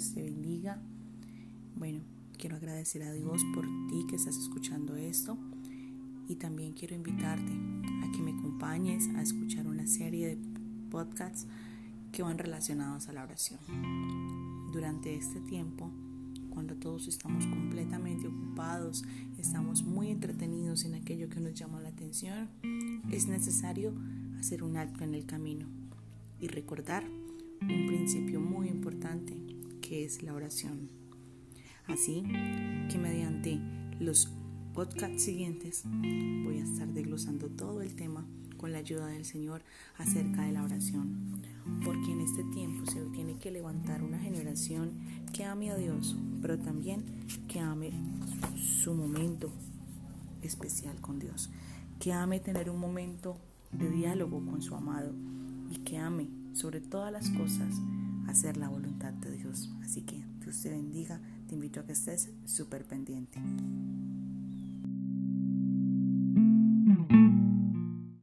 Te bendiga. Bueno, quiero agradecer a Dios por ti que estás escuchando esto y también quiero invitarte a que me acompañes a escuchar una serie de podcasts que van relacionados a la oración. Durante este tiempo, cuando todos estamos completamente ocupados, estamos muy entretenidos en aquello que nos llama la atención, es necesario hacer un alto en el camino y recordar un principio muy que es la oración. Así que mediante los podcasts siguientes voy a estar desglosando todo el tema con la ayuda del Señor acerca de la oración. Porque en este tiempo se tiene que levantar una generación que ame a Dios, pero también que ame su momento especial con Dios, que ame tener un momento de diálogo con su amado y que ame sobre todas las cosas hacer la voluntad de Dios. Así que Dios te bendiga, te invito a que estés súper pendiente.